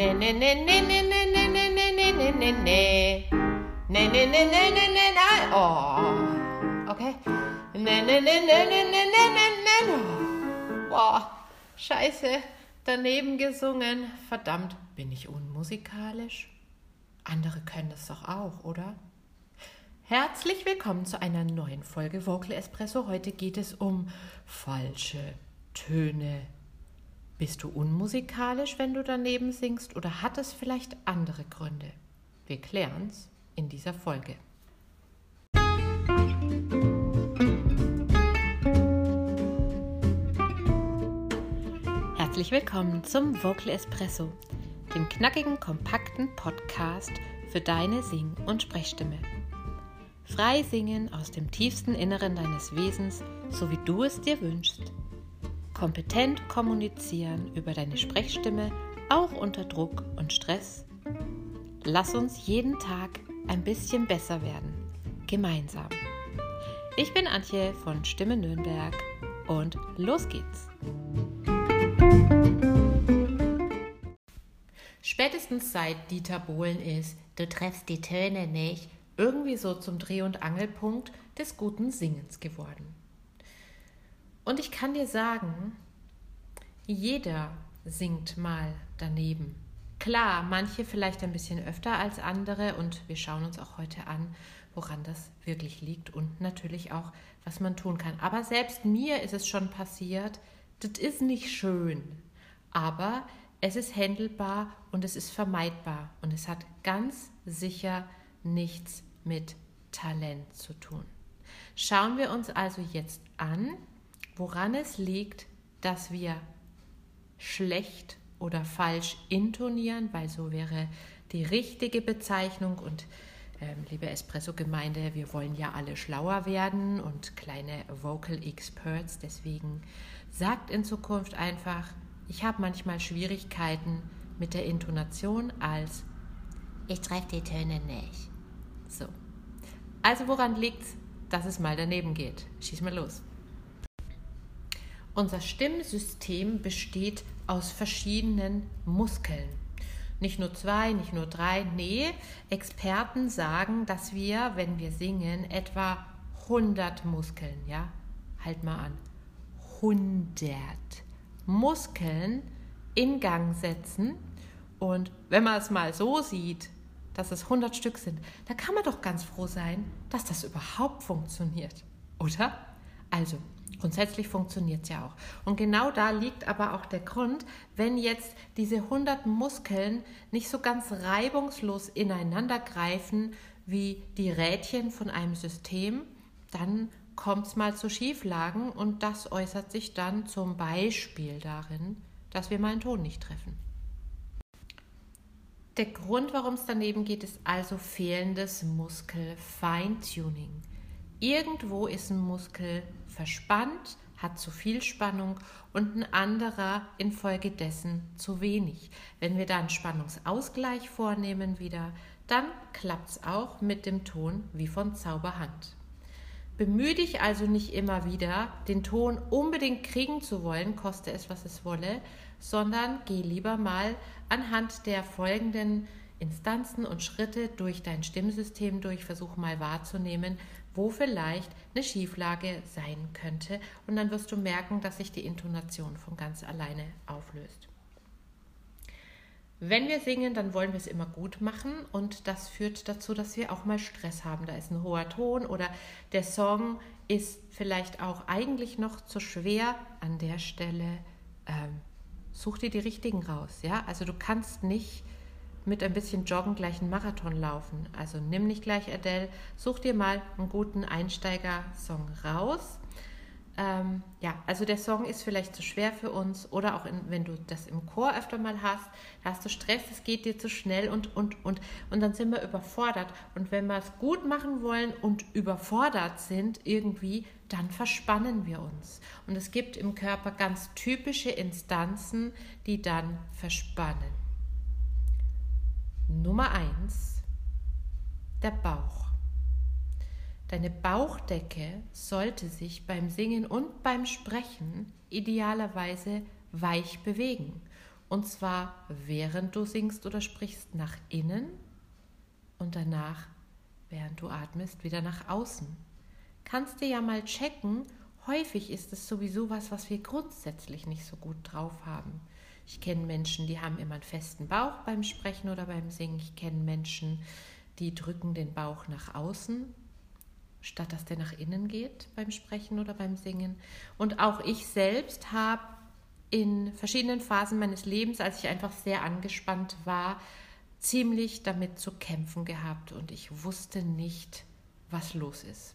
Ne, ne, ne, ne, ne, ne, ne, ne, ne, ne, ne, ne, ne. Ne, ne, ne, ne, ne, ne, ne. Oh. Okay. Ne, ne, ne, ne, ne, ne, ne, ne, ne. Boah. Scheiße. Daneben gesungen. Verdammt, bin ich unmusikalisch? Andere können das doch auch, oder? Herzlich willkommen zu einer neuen Folge Vocal Espresso. Heute geht es um falsche Töne. Bist du unmusikalisch, wenn du daneben singst, oder hat es vielleicht andere Gründe? Wir klären's in dieser Folge. Herzlich willkommen zum Vocal Espresso, dem knackigen, kompakten Podcast für deine Sing- und Sprechstimme. Frei singen aus dem tiefsten Inneren deines Wesens, so wie du es dir wünschst. Kompetent kommunizieren über deine Sprechstimme, auch unter Druck und Stress. Lass uns jeden Tag ein bisschen besser werden. Gemeinsam. Ich bin Antje von Stimme Nürnberg und los geht's. Spätestens seit Dieter Bohlen ist, du treffst die Töne nicht, irgendwie so zum Dreh- und Angelpunkt des guten Singens geworden. Und ich kann dir sagen, jeder singt mal daneben. Klar, manche vielleicht ein bisschen öfter als andere und wir schauen uns auch heute an, woran das wirklich liegt und natürlich auch, was man tun kann. Aber selbst mir ist es schon passiert, das ist nicht schön, aber es ist händelbar und es ist vermeidbar und es hat ganz sicher nichts mit Talent zu tun. Schauen wir uns also jetzt an, woran es liegt, dass wir schlecht oder falsch intonieren, weil so wäre die richtige Bezeichnung und ähm, liebe Espresso-Gemeinde, wir wollen ja alle schlauer werden und kleine Vocal Experts, deswegen sagt in Zukunft einfach, ich habe manchmal Schwierigkeiten mit der Intonation als ich treffe die Töne nicht. So. Also woran liegt's, dass es mal daneben geht? Schieß mal los. Unser Stimmsystem besteht aus verschiedenen Muskeln. Nicht nur zwei, nicht nur drei, nee, Experten sagen, dass wir, wenn wir singen, etwa 100 Muskeln, ja, halt mal an, 100 Muskeln in Gang setzen. Und wenn man es mal so sieht, dass es 100 Stück sind, dann kann man doch ganz froh sein, dass das überhaupt funktioniert, oder? Also, grundsätzlich funktioniert es ja auch. Und genau da liegt aber auch der Grund, wenn jetzt diese 100 Muskeln nicht so ganz reibungslos ineinander greifen wie die Rädchen von einem System, dann kommt es mal zu Schieflagen und das äußert sich dann zum Beispiel darin, dass wir mal einen Ton nicht treffen. Der Grund, warum es daneben geht, ist also fehlendes Muskel-Feintuning. Irgendwo ist ein Muskel verspannt, hat zu viel Spannung und ein anderer infolgedessen zu wenig. Wenn wir da einen Spannungsausgleich vornehmen wieder, dann klappt es auch mit dem Ton wie von Zauberhand. Bemühe dich also nicht immer wieder, den Ton unbedingt kriegen zu wollen, koste es, was es wolle, sondern geh lieber mal anhand der folgenden Instanzen und Schritte durch dein Stimmsystem durch, versuch mal wahrzunehmen, wo vielleicht eine Schieflage sein könnte und dann wirst du merken, dass sich die Intonation von ganz alleine auflöst. Wenn wir singen, dann wollen wir es immer gut machen und das führt dazu, dass wir auch mal Stress haben. Da ist ein hoher Ton oder der Song ist vielleicht auch eigentlich noch zu schwer an der Stelle. Ähm, such dir die richtigen raus. Ja, also du kannst nicht mit ein bisschen Joggen gleich einen Marathon laufen. Also nimm nicht gleich Adele, such dir mal einen guten Einsteiger-Song raus ähm, ja, also der Song ist vielleicht zu schwer für uns oder auch in, wenn du das im Chor öfter mal hast, hast du Stress, es geht dir zu schnell und, und, und, und dann sind wir überfordert. Und wenn wir es gut machen wollen und überfordert sind irgendwie, dann verspannen wir uns. Und es gibt im Körper ganz typische Instanzen, die dann verspannen. Nummer eins, der Bauch. Deine Bauchdecke sollte sich beim Singen und beim Sprechen idealerweise weich bewegen. Und zwar während du singst oder sprichst nach innen und danach, während du atmest, wieder nach außen. Kannst du ja mal checken, häufig ist es sowieso was, was wir grundsätzlich nicht so gut drauf haben. Ich kenne Menschen, die haben immer einen festen Bauch beim Sprechen oder beim Singen. Ich kenne Menschen, die drücken den Bauch nach außen, statt dass der nach innen geht beim Sprechen oder beim Singen. Und auch ich selbst habe in verschiedenen Phasen meines Lebens, als ich einfach sehr angespannt war, ziemlich damit zu kämpfen gehabt und ich wusste nicht, was los ist.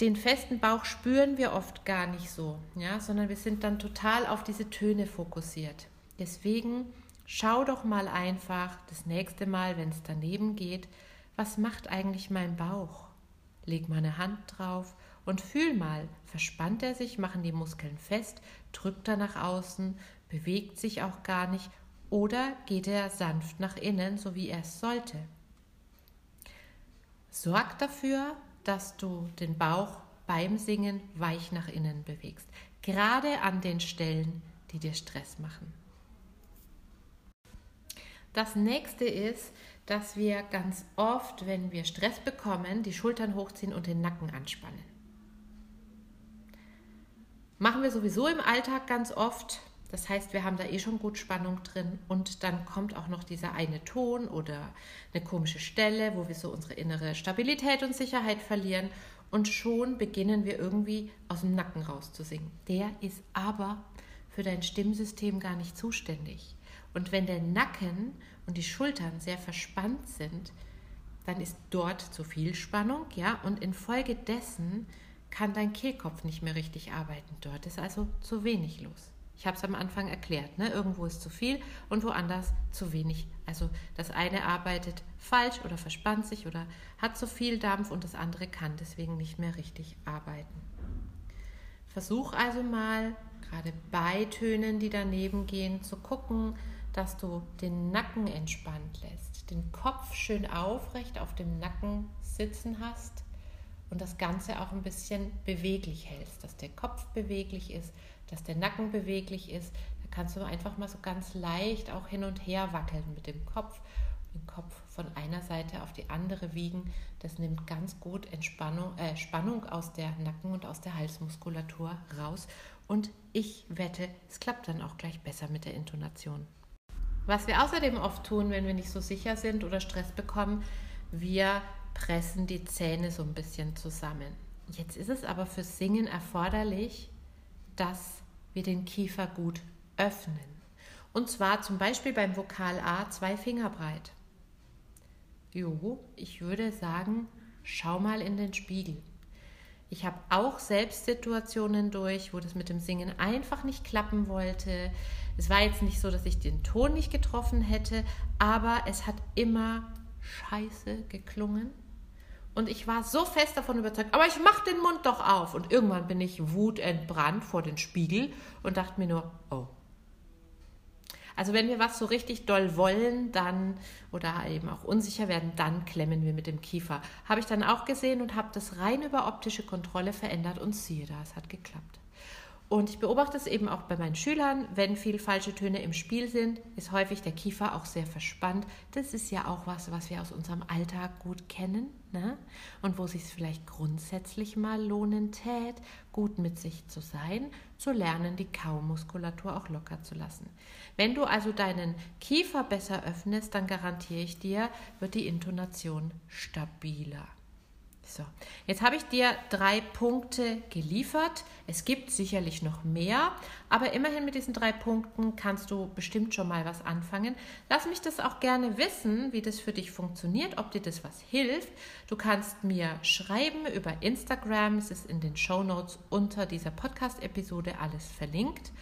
Den festen Bauch spüren wir oft gar nicht so, ja, sondern wir sind dann total auf diese Töne fokussiert. Deswegen schau doch mal einfach das nächste Mal, wenn es daneben geht, was macht eigentlich mein Bauch? Leg mal eine Hand drauf und fühl mal, verspannt er sich, machen die Muskeln fest, drückt er nach außen, bewegt sich auch gar nicht oder geht er sanft nach innen, so wie er es sollte. Sorg dafür, dass du den Bauch beim Singen weich nach innen bewegst, gerade an den Stellen, die dir Stress machen. Das nächste ist, dass wir ganz oft, wenn wir Stress bekommen, die Schultern hochziehen und den Nacken anspannen. Machen wir sowieso im Alltag ganz oft, das heißt, wir haben da eh schon gut Spannung drin und dann kommt auch noch dieser eine Ton oder eine komische Stelle, wo wir so unsere innere Stabilität und Sicherheit verlieren und schon beginnen wir irgendwie aus dem Nacken raus zu singen. Der ist aber für dein Stimmsystem gar nicht zuständig. Und wenn der Nacken und die Schultern sehr verspannt sind, dann ist dort zu viel Spannung, ja, und infolgedessen kann dein Kehlkopf nicht mehr richtig arbeiten. Dort ist also zu wenig los. Ich habe es am Anfang erklärt. Ne? Irgendwo ist zu viel und woanders zu wenig. Also das eine arbeitet falsch oder verspannt sich oder hat zu viel Dampf und das andere kann deswegen nicht mehr richtig arbeiten. Versuch also mal, gerade bei Tönen, die daneben gehen, zu gucken, dass du den Nacken entspannt lässt, den Kopf schön aufrecht auf dem Nacken sitzen hast und das Ganze auch ein bisschen beweglich hältst, dass der Kopf beweglich ist, dass der Nacken beweglich ist. Da kannst du einfach mal so ganz leicht auch hin und her wackeln mit dem Kopf, den Kopf von einer Seite auf die andere wiegen. Das nimmt ganz gut Entspannung, äh, Spannung aus der Nacken- und aus der Halsmuskulatur raus. Und ich wette, es klappt dann auch gleich besser mit der Intonation. Was wir außerdem oft tun, wenn wir nicht so sicher sind oder Stress bekommen, wir pressen die Zähne so ein bisschen zusammen. Jetzt ist es aber für Singen erforderlich, dass wir den Kiefer gut öffnen. Und zwar zum Beispiel beim Vokal A zwei Finger breit. Jo, ich würde sagen, schau mal in den Spiegel. Ich habe auch selbst Situationen durch, wo das mit dem Singen einfach nicht klappen wollte. Es war jetzt nicht so, dass ich den Ton nicht getroffen hätte, aber es hat immer scheiße geklungen. Und ich war so fest davon überzeugt, aber ich mache den Mund doch auf. Und irgendwann bin ich wutentbrannt vor den Spiegel und dachte mir nur, oh. Also wenn wir was so richtig doll wollen, dann oder eben auch unsicher werden, dann klemmen wir mit dem Kiefer. Habe ich dann auch gesehen und habe das rein über optische Kontrolle verändert und siehe da, es hat geklappt. Und ich beobachte es eben auch bei meinen Schülern, wenn viel falsche Töne im Spiel sind, ist häufig der Kiefer auch sehr verspannt. Das ist ja auch was, was wir aus unserem Alltag gut kennen ne? und wo sich es vielleicht grundsätzlich mal lohnen tät, gut mit sich zu sein, zu lernen, die Kaumuskulatur auch locker zu lassen. Wenn du also deinen Kiefer besser öffnest, dann garantiere ich dir, wird die Intonation stabiler. So, jetzt habe ich dir drei Punkte geliefert. Es gibt sicherlich noch mehr, aber immerhin mit diesen drei Punkten kannst du bestimmt schon mal was anfangen. Lass mich das auch gerne wissen, wie das für dich funktioniert, ob dir das was hilft. Du kannst mir schreiben über Instagram, es ist in den Show Notes unter dieser Podcast-Episode alles verlinkt.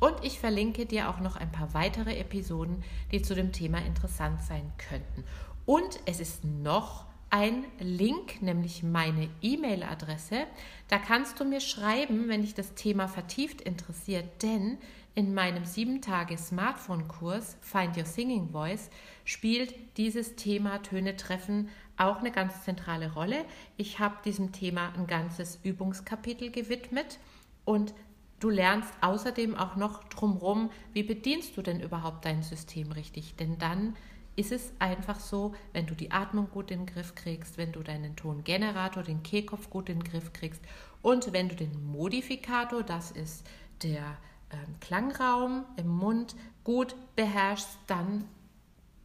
Und ich verlinke dir auch noch ein paar weitere Episoden, die zu dem Thema interessant sein könnten. Und es ist noch ein Link, nämlich meine E-Mail-Adresse. Da kannst du mir schreiben, wenn dich das Thema vertieft interessiert, denn in meinem 7-Tage-Smartphone-Kurs Find Your Singing Voice spielt dieses Thema Töne treffen auch eine ganz zentrale Rolle. Ich habe diesem Thema ein ganzes Übungskapitel gewidmet und Du lernst außerdem auch noch drumherum, wie bedienst du denn überhaupt dein System richtig. Denn dann ist es einfach so, wenn du die Atmung gut in den Griff kriegst, wenn du deinen Tongenerator, den Kehlkopf gut in den Griff kriegst und wenn du den Modifikator, das ist der ähm, Klangraum im Mund, gut beherrschst, dann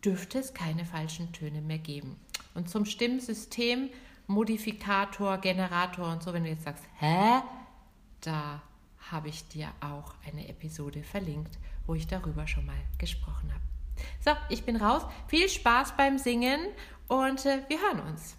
dürfte es keine falschen Töne mehr geben. Und zum Stimmsystem, Modifikator, Generator und so, wenn du jetzt sagst, hä? Da habe ich dir auch eine Episode verlinkt, wo ich darüber schon mal gesprochen habe. So, ich bin raus. Viel Spaß beim Singen und äh, wir hören uns.